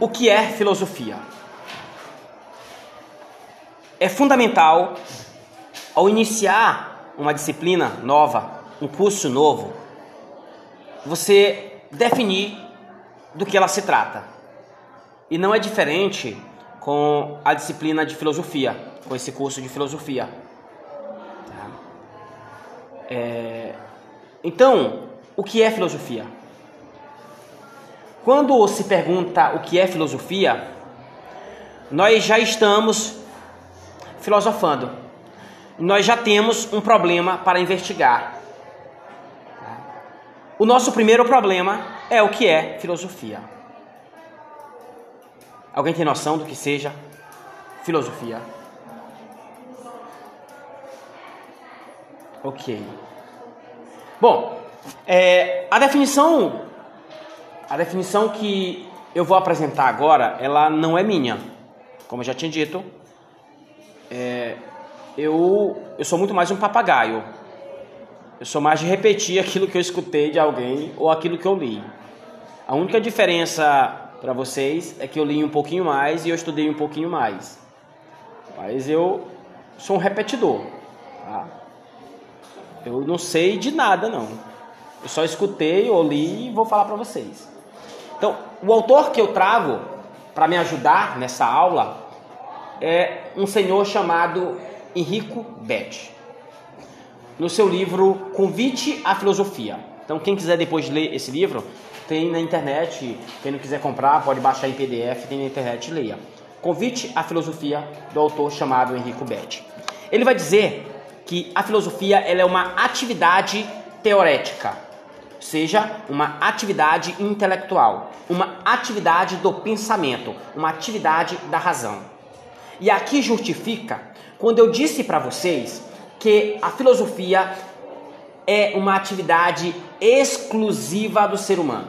o que é filosofia? É fundamental, ao iniciar uma disciplina nova, um curso novo, você definir do que ela se trata. E não é diferente com a disciplina de filosofia, com esse curso de filosofia. Tá? É... Então, o que é filosofia? Quando se pergunta o que é filosofia, nós já estamos filosofando. Nós já temos um problema para investigar. O nosso primeiro problema é o que é filosofia. Alguém tem noção do que seja filosofia? Ok. Bom, é, a definição, a definição que eu vou apresentar agora, ela não é minha. Como eu já tinha dito, é, eu, eu sou muito mais um papagaio. Eu sou mais de repetir aquilo que eu escutei de alguém ou aquilo que eu li. A única diferença para vocês é que eu li um pouquinho mais e eu estudei um pouquinho mais. Mas eu sou um repetidor. Tá? Eu não sei de nada, não. Eu só escutei ou li e vou falar para vocês. Então, o autor que eu trago para me ajudar nessa aula é um senhor chamado Henrico Bete, no seu livro Convite à Filosofia. Então, quem quiser depois ler esse livro, tem na internet. Quem não quiser comprar, pode baixar em PDF, tem na internet leia. Convite à Filosofia, do autor chamado Henrico Bete. Ele vai dizer que a filosofia ela é uma atividade teorética, seja uma atividade intelectual, uma atividade do pensamento, uma atividade da razão. E aqui justifica quando eu disse para vocês que a filosofia é uma atividade exclusiva do ser humano.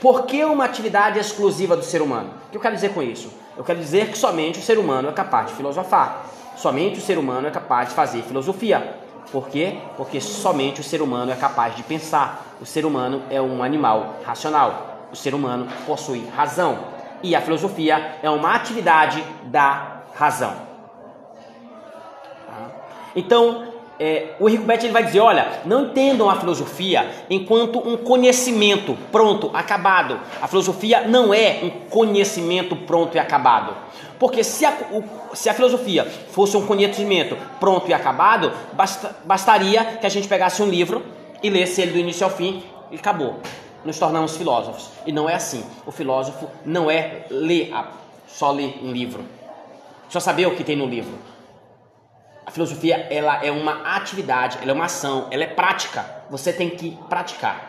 Por que uma atividade exclusiva do ser humano? O que eu quero dizer com isso? Eu quero dizer que somente o ser humano é capaz de filosofar. Somente o ser humano é capaz de fazer filosofia. Por quê? Porque somente o ser humano é capaz de pensar. O ser humano é um animal racional. O ser humano possui razão. E a filosofia é uma atividade da razão. Então, é, o Henrico Betti ele vai dizer: olha, não entendam a filosofia enquanto um conhecimento pronto, acabado. A filosofia não é um conhecimento pronto e acabado. Porque se a, o, se a filosofia fosse um conhecimento pronto e acabado, basta, bastaria que a gente pegasse um livro e lesse ele do início ao fim e acabou. Nos tornamos filósofos. E não é assim. O filósofo não é ler, só ler um livro, só saber o que tem no livro. A filosofia ela é uma atividade, ela é uma ação, ela é prática. Você tem que praticar,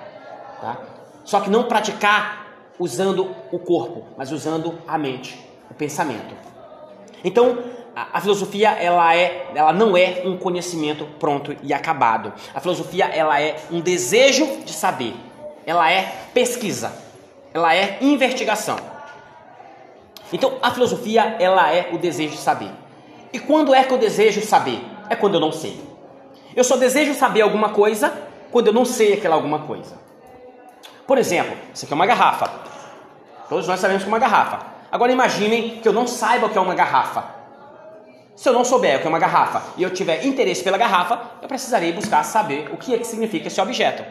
tá? Só que não praticar usando o corpo, mas usando a mente, o pensamento. Então, a, a, filosofia ela é, ela não é um conhecimento pronto e acabado. A filosofia ela é um desejo de saber. Ela é pesquisa. Ela é investigação. Então, a filosofia ela é o desejo de saber. E quando é que eu desejo saber? É quando eu não sei. Eu só desejo saber alguma coisa quando eu não sei aquela alguma coisa. Por exemplo, isso aqui é uma garrafa. Todos nós sabemos que é uma garrafa. Agora imaginem que eu não saiba o que é uma garrafa. Se eu não souber o que é uma garrafa e eu tiver interesse pela garrafa, eu precisarei buscar saber o que é que significa esse objeto.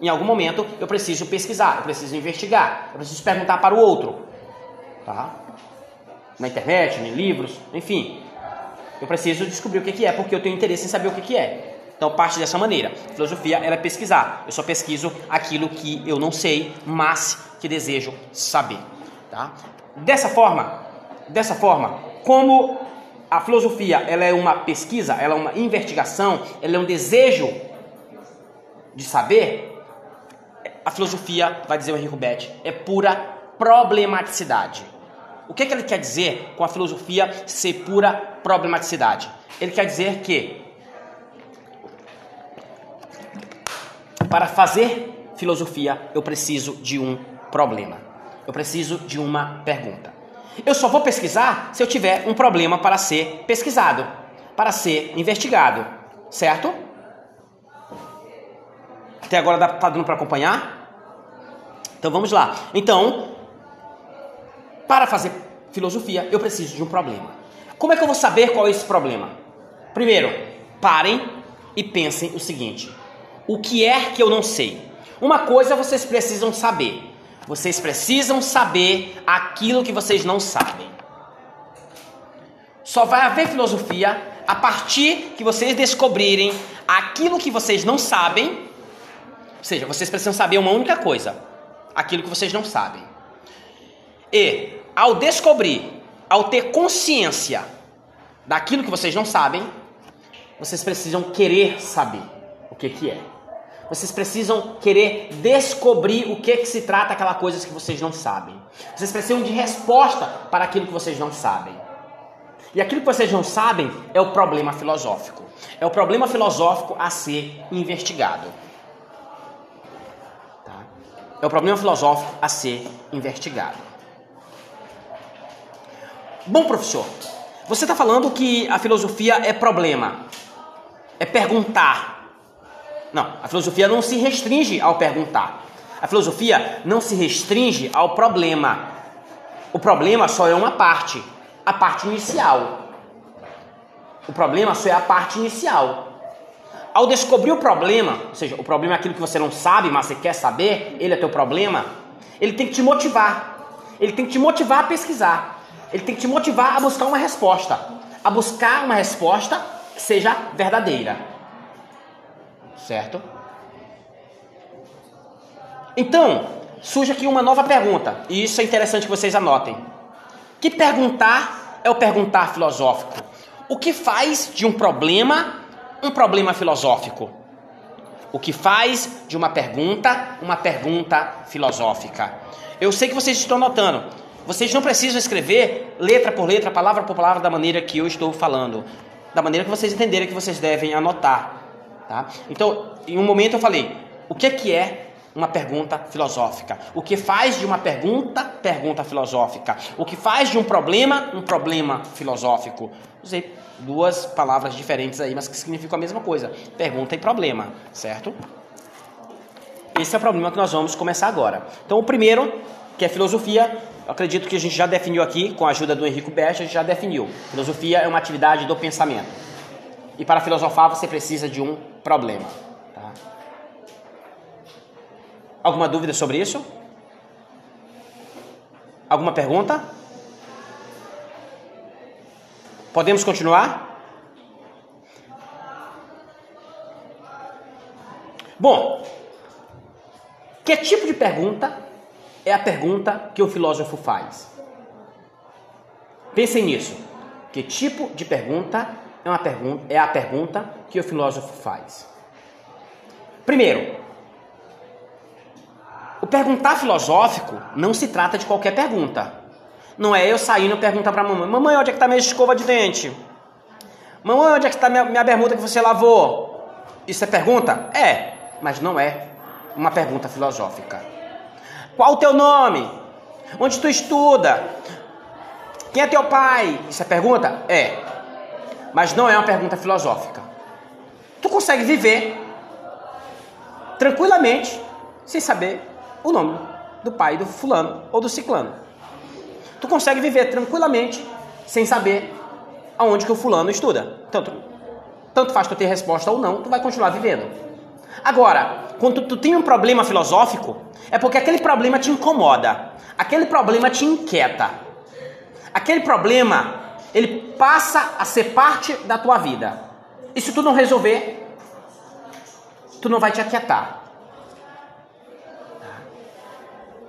Em algum momento eu preciso pesquisar, eu preciso investigar, eu preciso perguntar para o outro. Tá? Na internet, em livros, enfim. Eu preciso descobrir o que, é, porque eu tenho interesse em saber o que, é. Então parte dessa maneira. Filosofia é pesquisar. Eu só pesquiso aquilo que eu não sei, mas que desejo saber. Tá? Dessa forma, dessa forma, como a filosofia ela é uma pesquisa, ela é uma investigação, ela é um desejo de saber, a filosofia, vai dizer o Henrico Betti, é pura problematicidade. O que, que ele quer dizer com a filosofia ser pura problematicidade? Ele quer dizer que para fazer filosofia eu preciso de um problema. Eu preciso de uma pergunta. Eu só vou pesquisar se eu tiver um problema para ser pesquisado, para ser investigado, certo? Até agora está dando para acompanhar? Então vamos lá. Então, Para fazer filosofia, eu preciso de um problema. Como é que eu vou saber qual é esse problema? Primeiro, parem e pensem o seguinte: o que é que eu não sei? Uma coisa vocês precisam saber. Vocês precisam saber aquilo que vocês não sabem. Só vai haver filosofia a partir que vocês descobrirem aquilo que vocês não sabem. Ou seja, vocês precisam saber uma única coisa: aquilo que vocês não sabem. E ao descobrir, ao ter consciência daquilo que vocês não sabem, vocês precisam querer saber o que, que é. Vocês precisam querer descobrir o que, que se trata aquela coisa que vocês não sabem. Vocês precisam de resposta para aquilo que vocês não sabem. E aquilo que vocês não sabem é o problema filosófico. É o problema filosófico a ser investigado. Tá? É o problema filosófico a ser investigado. Bom, professor, você está falando que a filosofia é problema, é perguntar. Não, a filosofia não se restringe ao perguntar. A filosofia não se restringe ao problema. O problema só é uma parte, a parte inicial. O problema só é a parte inicial. Ao descobrir o problema, ou seja, o problema é aquilo que você não sabe, mas você quer saber, ele é teu problema, ele tem que te motivar. Ele tem que te motivar a pesquisar. Ele tem que te motivar a buscar uma resposta. A buscar uma resposta que seja verdadeira. Certo? Então, surge aqui uma nova pergunta. E isso é interessante que vocês anotem. Que perguntar é o perguntar filosófico? O que faz de um problema um problema filosófico? O que faz de uma pergunta uma pergunta filosófica? Eu sei que vocês estão notando. Vocês não precisam escrever letra por letra, palavra por palavra da maneira que eu estou falando, da maneira que vocês entenderem que vocês devem anotar, tá? Então, em um momento eu falei, o que é que é uma pergunta filosófica? O que faz de uma pergunta pergunta filosófica? O que faz de um problema um problema filosófico? Usei duas palavras diferentes aí, mas que significam a mesma coisa: pergunta e problema, certo? Esse é o problema que nós vamos começar agora. Então, o primeiro, que é filosofia, acredito que a gente já definiu aqui, com a ajuda do Henrico Best, a gente já definiu. Filosofia é uma atividade do pensamento. E para filosofar você precisa de um problema. Tá? Alguma dúvida sobre isso? Alguma pergunta? Podemos continuar? Bom, que tipo de pergunta é a pergunta que o filósofo faz? Pensem nisso. Que tipo de pergunta é, uma pergunta, é a pergunta que o filósofo faz? Primeiro, o perguntar filosófico não se trata de qualquer pergunta. Não é eu saindo perguntar para mamãe: Mamãe, onde é que está minha escova de dente? Mamãe, onde é que está minha, minha bermuda que você lavou? Isso é pergunta? É, mas não é uma pergunta filosófica. Qual o teu nome? Onde tu estuda? Quem é teu pai? Isso é pergunta? É. Mas não é uma pergunta filosófica. Tu consegue viver tranquilamente sem saber o nome do pai do fulano ou do ciclano. Tu consegue viver tranquilamente sem saber aonde que o fulano estuda. Tanto, tanto faz tu ter resposta ou não, tu vai continuar vivendo. Agora, quando tu tem um problema filosófico, é porque aquele problema te incomoda, aquele problema te inquieta. Aquele problema, ele passa a ser parte da tua vida. E se tu não resolver, tu não vai te aquietar.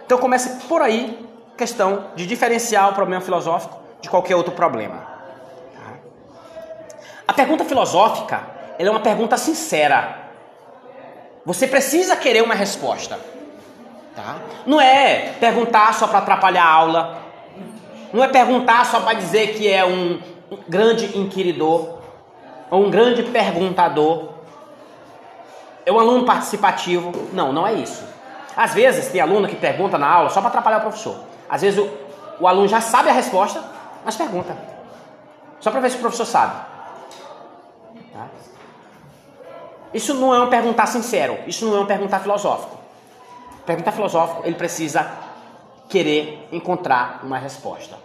Então começa por aí questão de diferenciar o problema filosófico de qualquer outro problema. A pergunta filosófica é uma pergunta sincera. Você precisa querer uma resposta. Tá? Não é perguntar só para atrapalhar a aula. Não é perguntar só para dizer que é um grande inquiridor ou um grande perguntador. É um aluno participativo. Não, não é isso. Às vezes tem aluno que pergunta na aula só para atrapalhar o professor. Às vezes o, o aluno já sabe a resposta, mas pergunta. Só para ver se o professor sabe. Tá? Isso não é um perguntar sincero, isso não é um perguntar filosófico. Perguntar filosófico, ele precisa querer encontrar uma resposta.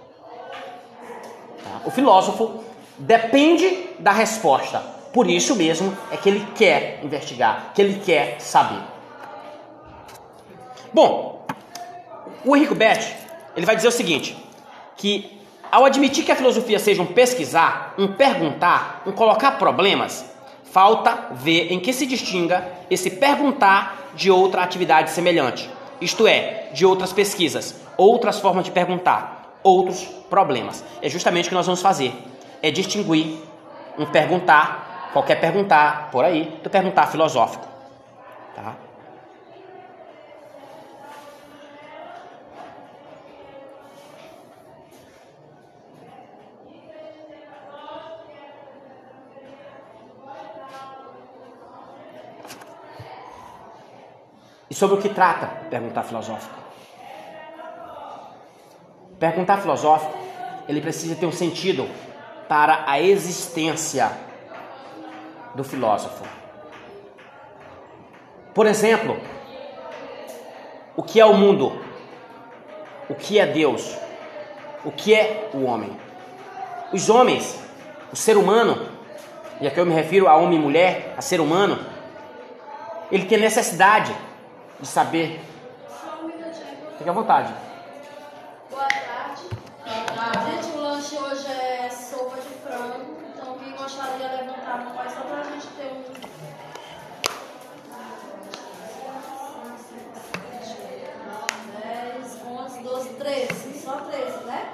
Tá? O filósofo depende da resposta. Por isso mesmo é que ele quer investigar, que ele quer saber. Bom, o Henrico Beth, ele vai dizer o seguinte, que ao admitir que a filosofia seja um pesquisar, um perguntar, um colocar problemas, falta ver em que se distinga esse perguntar de outra atividade semelhante, isto é, de outras pesquisas, outras formas de perguntar, outros problemas. É justamente o que nós vamos fazer, é distinguir um perguntar, qualquer perguntar por aí, do perguntar filosófico. Tá? Sobre o que trata perguntar filosófico? Perguntar filosófico, ele precisa ter um sentido para a existência do filósofo. Por exemplo, o que é o mundo? O que é Deus? O que é o homem? Os homens, o ser humano, e aqui eu me refiro a homem e mulher, a ser humano, ele tem necessidade de saber. Só um minutinho. Fique à vontade. Boa tarde. Gente, o lanche hoje é sopa de frango. Então, quem gostaria de levantar a mão só pra gente ter um. 10, 11, 12, 13. Só 13, né?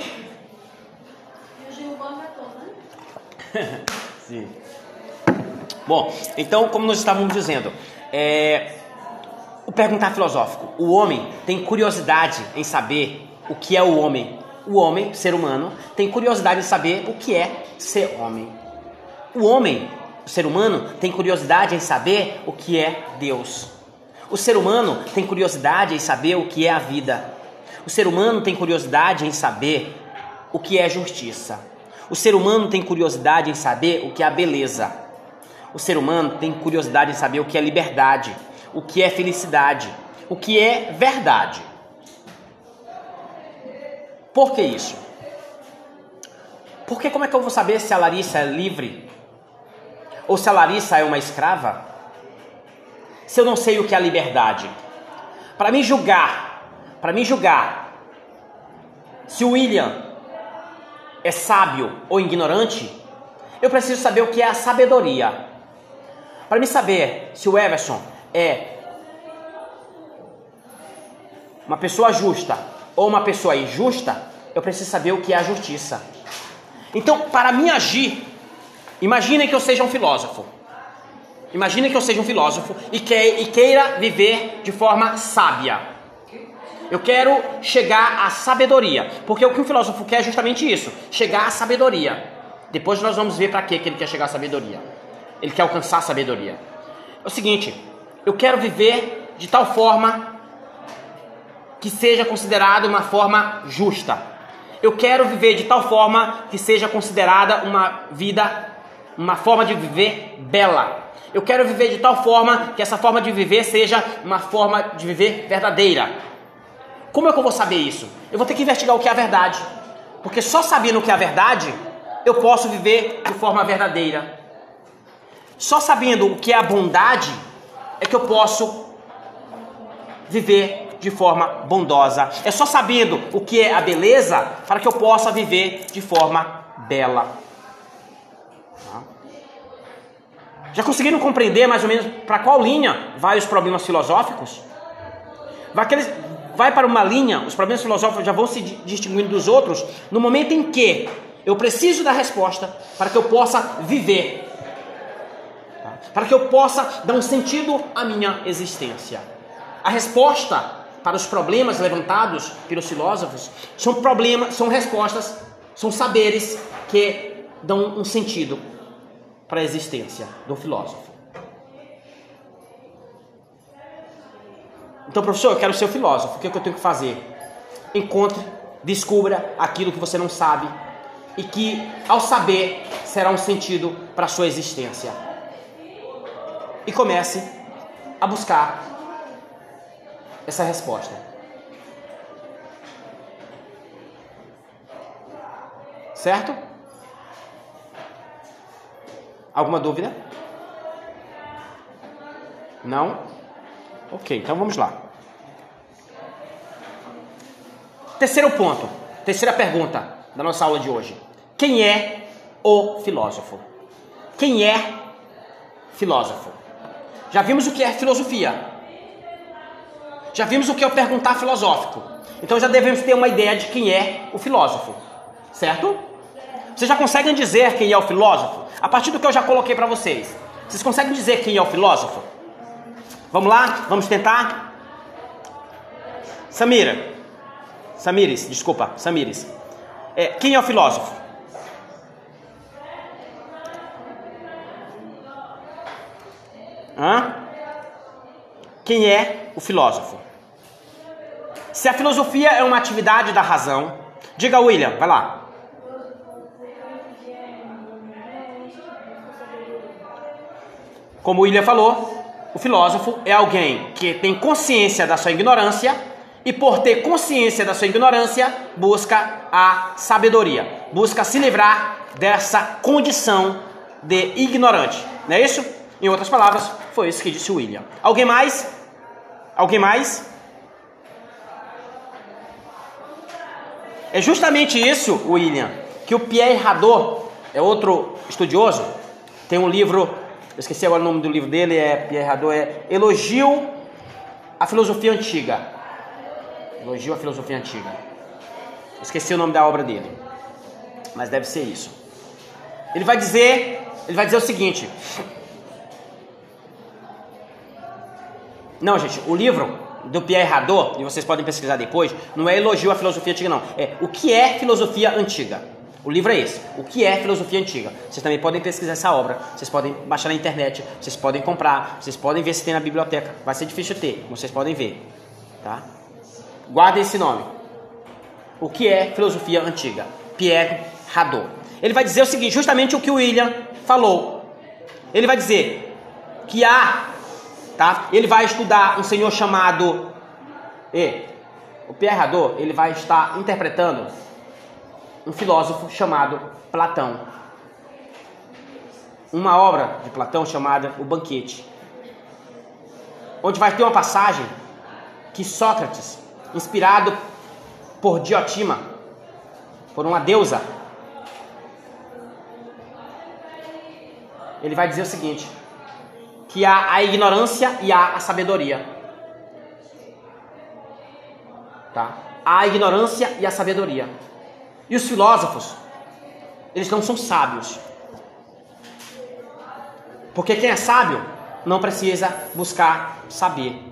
E o Gilvão é todo, né? Sim. Bom, então, como nós estávamos dizendo, é, perguntar filosófico. O homem tem curiosidade em saber o que é o homem. O homem, ser humano, tem curiosidade em saber o que é ser homem. O homem, o ser humano, tem curiosidade em saber o que é Deus. O ser humano tem curiosidade em saber o que é a vida. O ser humano tem curiosidade em saber o que é justiça. O ser humano tem curiosidade em saber o que é a beleza. O ser humano tem curiosidade em saber o que é liberdade, o que é felicidade, o que é verdade. Por que isso? Porque como é que eu vou saber se a Larissa é livre? Ou se a Larissa é uma escrava? Se eu não sei o que é a liberdade? Para me julgar, para me julgar se o William é sábio ou ignorante, eu preciso saber o que é a sabedoria. Para me saber se o Everson é uma pessoa justa ou uma pessoa injusta, eu preciso saber o que é a justiça. Então, para mim agir, imaginem que eu seja um filósofo. Imaginem que eu seja um filósofo e, e queira viver de forma sábia. Eu quero chegar à sabedoria, porque o que um filósofo quer é justamente isso, chegar à sabedoria. Depois nós vamos ver para que ele quer chegar à sabedoria. Ele quer alcançar a sabedoria. É o seguinte, eu quero viver de tal forma que seja considerada uma forma justa. Eu quero viver de tal forma que seja considerada uma vida, uma forma de viver bela. Eu quero viver de tal forma que essa forma de viver seja uma forma de viver verdadeira. Como é que eu vou saber isso? Eu vou ter que investigar o que é a verdade. Porque só sabendo o que é a verdade, eu posso viver de forma verdadeira. Só sabendo o que é a bondade, é que eu posso viver de forma bondosa. É só sabendo o que é a beleza para que eu possa viver de forma bela. Tá? Já conseguiram compreender mais ou menos para qual linha vai os problemas filosóficos? Vai, aqueles, vai para uma linha, os problemas filosóficos já vão se distinguindo dos outros no momento em que eu preciso da resposta para que eu possa viver para que eu possa dar um sentido à minha existência. A resposta para os problemas levantados pelos filósofos são problemas, são respostas, são saberes que dão um sentido para a existência do filósofo. Então, professor, eu quero ser filósofo. O que, é que eu tenho que fazer? Encontre, descubra aquilo que você não sabe e que, ao saber, será um sentido para a sua existência e comece a buscar essa resposta. Certo? Alguma dúvida? Não? Ok, então vamos lá. Terceiro ponto, terceira pergunta da nossa aula de hoje. Quem é o filósofo? Quem é filósofo? Já vimos o que é filosofia. Já vimos o que é o perguntar filosófico. Então já devemos ter uma ideia de quem é o filósofo. Certo? Vocês já conseguem dizer quem é o filósofo? A partir do que eu já coloquei para vocês. Vocês conseguem dizer quem é o filósofo? Vamos lá? Vamos tentar? Samira. Samires, desculpa, Samires. É, quem é o filósofo? Hã? Quem é o filósofo? Se a filosofia é uma atividade da razão, diga William, vai lá. Como William falou, o filósofo é alguém que tem consciência da sua ignorância e, por ter consciência da sua ignorância, busca a sabedoria, busca se livrar dessa condição de ignorante. Não é isso? Em outras palavras, foi isso que disse o William. Alguém mais? Alguém mais? É justamente isso, William, que o Pierre Hadot, é outro estudioso, tem um livro eu esqueci agora o nome do livro dele, é Pierre Hadot, é Elogio à Filosofia Antiga. Elogio à Filosofia Antiga. Esqueci o nome da obra dele, mas deve ser isso. Ele vai dizer, ele vai dizer o seguinte. Não, gente, o livro do Pierre Hadot, e vocês podem pesquisar depois, não é elogio à filosofia antiga, não. É o que é filosofia antiga. O livro é esse. O que é filosofia antiga? Vocês também podem pesquisar essa obra. Vocês podem baixar na internet. Vocês podem comprar. Vocês podem ver se tem na biblioteca. Vai ser difícil ter. Vocês podem ver. Tá? Guardem esse nome. O que é filosofia antiga? Pierre Hadot. Ele vai dizer o seguinte, justamente o que o William falou. Ele vai dizer que há, tá? Ele vai estudar um senhor chamado e o Pierre Hadot, ele vai estar interpretando um filósofo chamado Platão. Uma obra de Platão chamada O Banquete. Onde vai ter uma passagem que Sócrates, inspirado por Diotima, por uma deusa, ele vai dizer o seguinte: que há a ignorância e há a sabedoria. Tá? Há a ignorância e a sabedoria. E os filósofos, eles não são sábios. Porque quem é sábio não precisa buscar saber.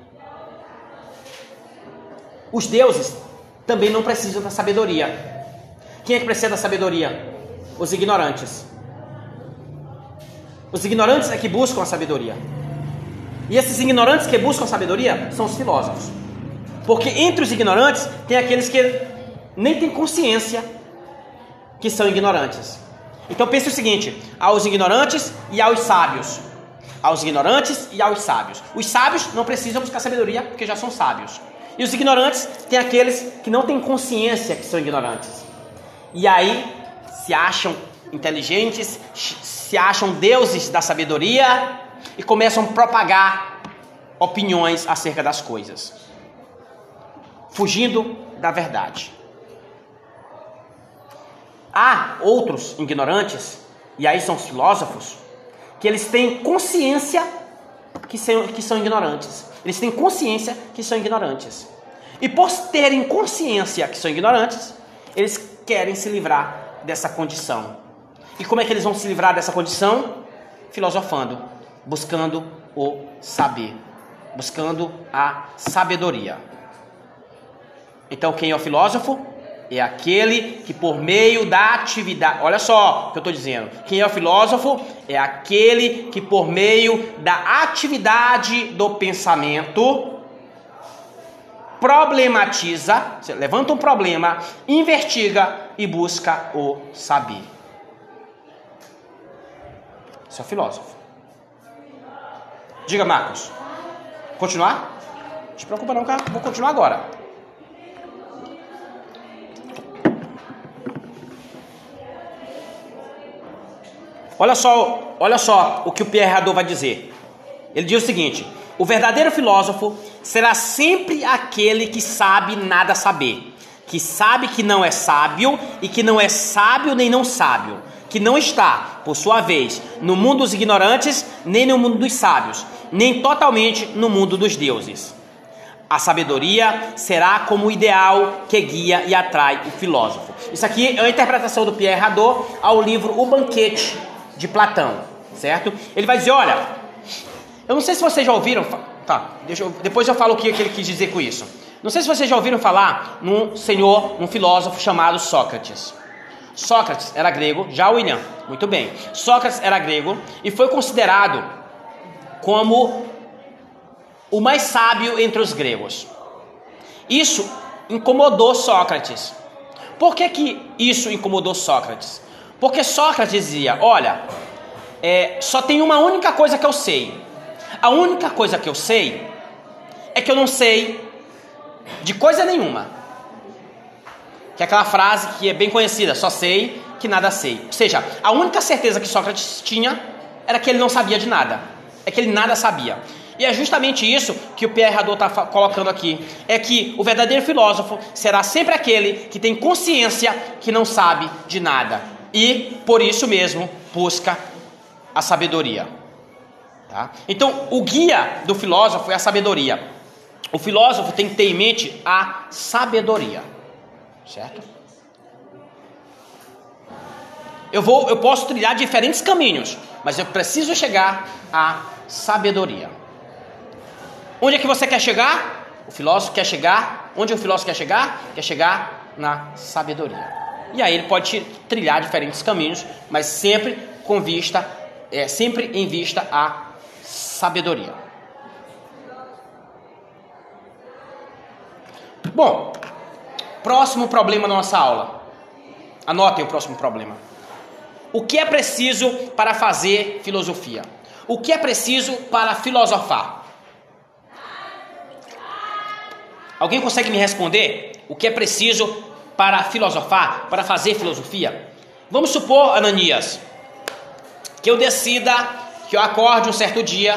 Os deuses também não precisam da sabedoria. Quem é que precisa da sabedoria? Os ignorantes. Os ignorantes é que buscam a sabedoria. E esses ignorantes que buscam a sabedoria são os filósofos. Porque entre os ignorantes tem aqueles que nem têm consciência que são ignorantes. Então pense o seguinte: aos ignorantes e aos sábios. Aos ignorantes e aos sábios. Os sábios não precisam buscar sabedoria porque já são sábios. E os ignorantes têm aqueles que não têm consciência que são ignorantes. E aí se acham inteligentes, se acham deuses da sabedoria e começam a propagar opiniões acerca das coisas, fugindo da verdade. Há outros ignorantes, e aí são os filósofos, que eles têm consciência que são, que são ignorantes. Eles têm consciência que são ignorantes. E por terem consciência que são ignorantes, eles querem se livrar dessa condição. E como é que eles vão se livrar dessa condição? Filosofando, buscando o saber, buscando a sabedoria. Então, quem é o filósofo? É aquele que por meio da atividade, olha só o que eu estou dizendo. Quem é o filósofo? É aquele que por meio da atividade do pensamento problematiza, levanta um problema, investiga e busca o saber. Isso é filósofo. Diga, Marcos. Continuar? Não te preocupa não, cara. Vou continuar agora. Olha só, olha só o que o Pierre Hadot vai dizer. Ele diz o seguinte: o verdadeiro filósofo será sempre aquele que sabe nada saber, que sabe que não é sábio e que não é sábio nem não sábio, que não está, por sua vez, no mundo dos ignorantes, nem no mundo dos sábios, nem totalmente no mundo dos deuses. A sabedoria será como o ideal que guia e atrai o filósofo. Isso aqui é a interpretação do Pierre Hadot ao livro O Banquete de Platão, certo? Ele vai dizer, olha, eu não sei se vocês já ouviram, tá? Eu, depois eu falo o que, que ele quis dizer com isso. Não sei se vocês já ouviram falar num senhor, um filósofo chamado Sócrates. Sócrates era grego, já William, muito bem. Sócrates era grego e foi considerado como o mais sábio entre os gregos. Isso incomodou Sócrates. Por que, que isso incomodou Sócrates? Porque Sócrates dizia: Olha, é, só tem uma única coisa que eu sei. A única coisa que eu sei é que eu não sei de coisa nenhuma. Que é aquela frase que é bem conhecida: só sei que nada sei. Ou seja, a única certeza que Sócrates tinha era que ele não sabia de nada. É que ele nada sabia. E é justamente isso que o Pierre Hadot está colocando aqui. É que o verdadeiro filósofo será sempre aquele que tem consciência que não sabe de nada. E, por isso mesmo, busca a sabedoria. Tá? Então, o guia do filósofo é a sabedoria. O filósofo tem que ter em mente a sabedoria. Certo? Eu, vou, eu posso trilhar diferentes caminhos, mas eu preciso chegar à sabedoria. Onde é que você quer chegar? O filósofo quer chegar. Onde o filósofo quer chegar? Quer chegar na sabedoria. E aí ele pode trilhar diferentes caminhos, mas sempre com vista, é, sempre em vista à sabedoria. Bom, próximo problema da nossa aula. Anotem o próximo problema. O que é preciso para fazer filosofia? O que é preciso para filosofar? Alguém consegue me responder o que é preciso para filosofar, para fazer filosofia? Vamos supor, Ananias, que eu decida, que eu acorde um certo dia,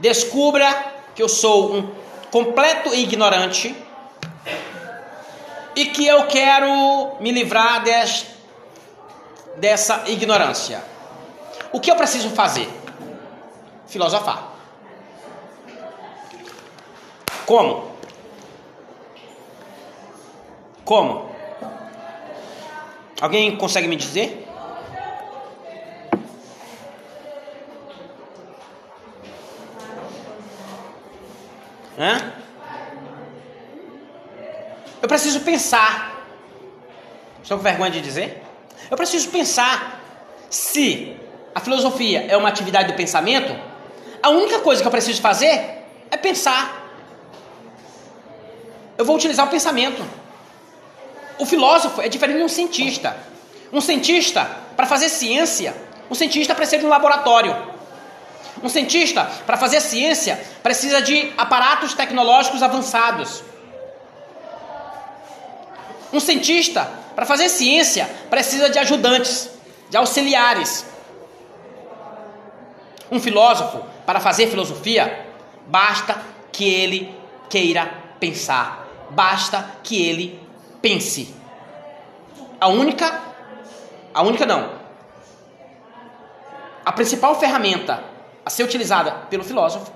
descubra que eu sou um completo ignorante e que eu quero me livrar des, dessa ignorância. O que eu preciso fazer? Filosofar. Como? Como? Alguém consegue me dizer? Hã? Eu preciso pensar. Estou com vergonha de dizer? Eu preciso pensar se a filosofia é uma atividade do pensamento. A única coisa que eu preciso fazer é pensar. Eu vou utilizar o pensamento. O filósofo é diferente de um cientista. Um cientista, para fazer ciência, um cientista precisa de um laboratório. Um cientista, para fazer ciência, precisa de aparatos tecnológicos avançados. Um cientista, para fazer ciência, precisa de ajudantes, de auxiliares. Um filósofo, para fazer filosofia, basta que ele queira pensar, basta que ele pense. A única, a única não. A principal ferramenta a ser utilizada pelo filósofo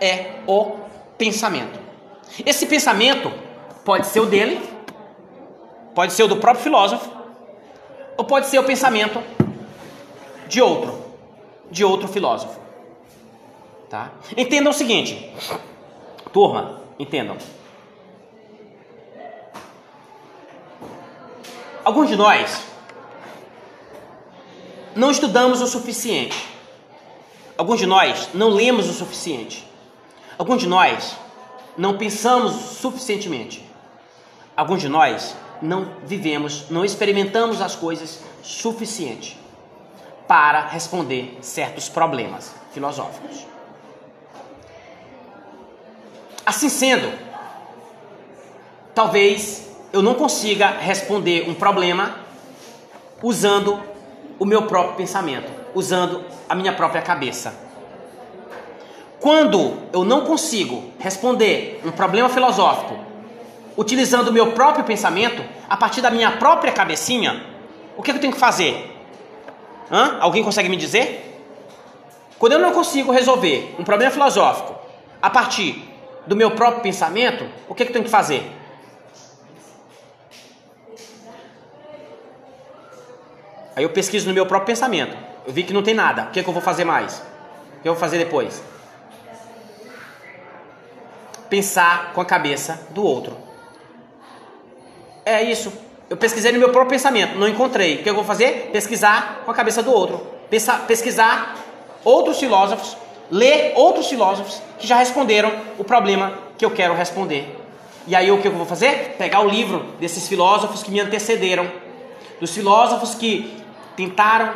é o pensamento. Esse pensamento pode ser o dele, pode ser o do próprio filósofo, ou pode ser o pensamento de outro, de outro filósofo. Tá? Entendam o seguinte, turma, entendam. Alguns de nós não estudamos o suficiente. Alguns de nós não lemos o suficiente. Alguns de nós não pensamos suficientemente. Alguns de nós não vivemos, não experimentamos as coisas suficiente para responder certos problemas filosóficos. Assim sendo, talvez eu não consiga responder um problema usando o meu próprio pensamento, usando a minha própria cabeça. Quando eu não consigo responder um problema filosófico utilizando o meu próprio pensamento, a partir da minha própria cabecinha, o que eu tenho que fazer? Hã? Alguém consegue me dizer? Quando eu não consigo resolver um problema filosófico a partir do meu próprio pensamento, o que eu tenho que fazer? Aí eu pesquiso no meu próprio pensamento. Eu vi que não tem nada. O que, é que eu vou fazer mais? O que eu vou fazer depois? Pensar com a cabeça do outro. É isso. Eu pesquisei no meu próprio pensamento, não encontrei. O que eu vou fazer? Pesquisar com a cabeça do outro. Pesquisar outros filósofos, ler outros filósofos que já responderam o problema que eu quero responder. E aí o que eu vou fazer? Pegar o livro desses filósofos que me antecederam, dos filósofos que tentaram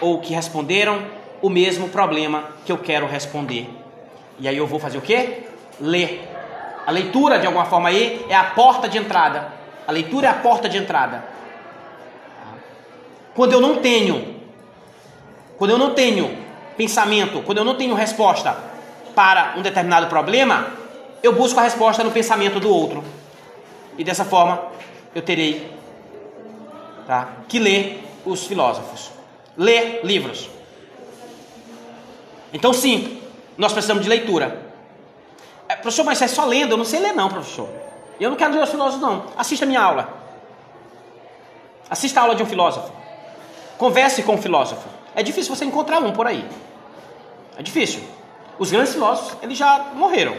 ou que responderam o mesmo problema que eu quero responder. E aí eu vou fazer o quê? Ler. A leitura, de alguma forma aí, é a porta de entrada. A leitura é a porta de entrada. Quando eu não tenho, quando eu não tenho pensamento, quando eu não tenho resposta para um determinado problema, eu busco a resposta no pensamento do outro. E dessa forma eu terei tá, que ler os filósofos. Ler livros. Então, sim, nós precisamos de leitura. É, professor, mas é só lendo? Eu não sei ler, não, professor. Eu não quero os filósofos, não. Assista a minha aula. Assista a aula de um filósofo. Converse com um filósofo. É difícil você encontrar um por aí. É difícil. Os grandes filósofos, eles já morreram.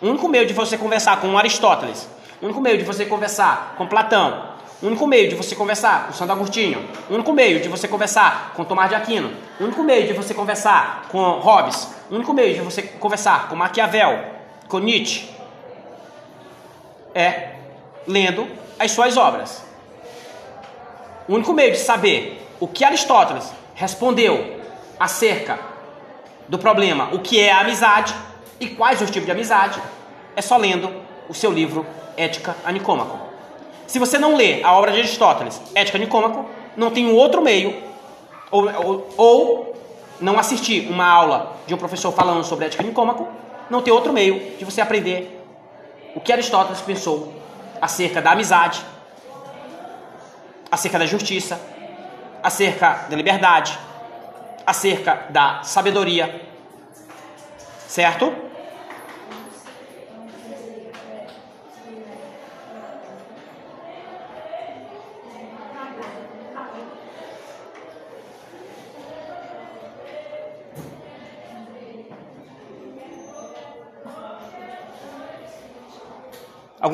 O único meio de você conversar com Aristóteles, o único meio de você conversar com Platão, o único meio de você conversar com Santo Agostinho, o único meio de você conversar com Tomás de Aquino, o único meio de você conversar com Hobbes, o único meio de você conversar com Maquiavel, com Nietzsche, é lendo as suas obras. O único meio de saber o que Aristóteles respondeu acerca do problema o que é a amizade e quais os tipos de amizade é só lendo o seu livro Ética a Nicômaco. Se você não lê a obra de Aristóteles, Ética Nicômaco, não tem um outro meio, ou, ou, ou, não assistir uma aula de um professor falando sobre Ética Nicômaco, não tem outro meio de você aprender o que Aristóteles pensou acerca da amizade, acerca da justiça, acerca da liberdade, acerca da sabedoria, certo?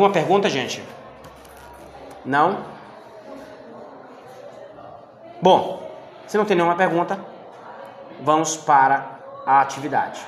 Alguma pergunta, gente? Não? Bom, se não tem nenhuma pergunta, vamos para a atividade.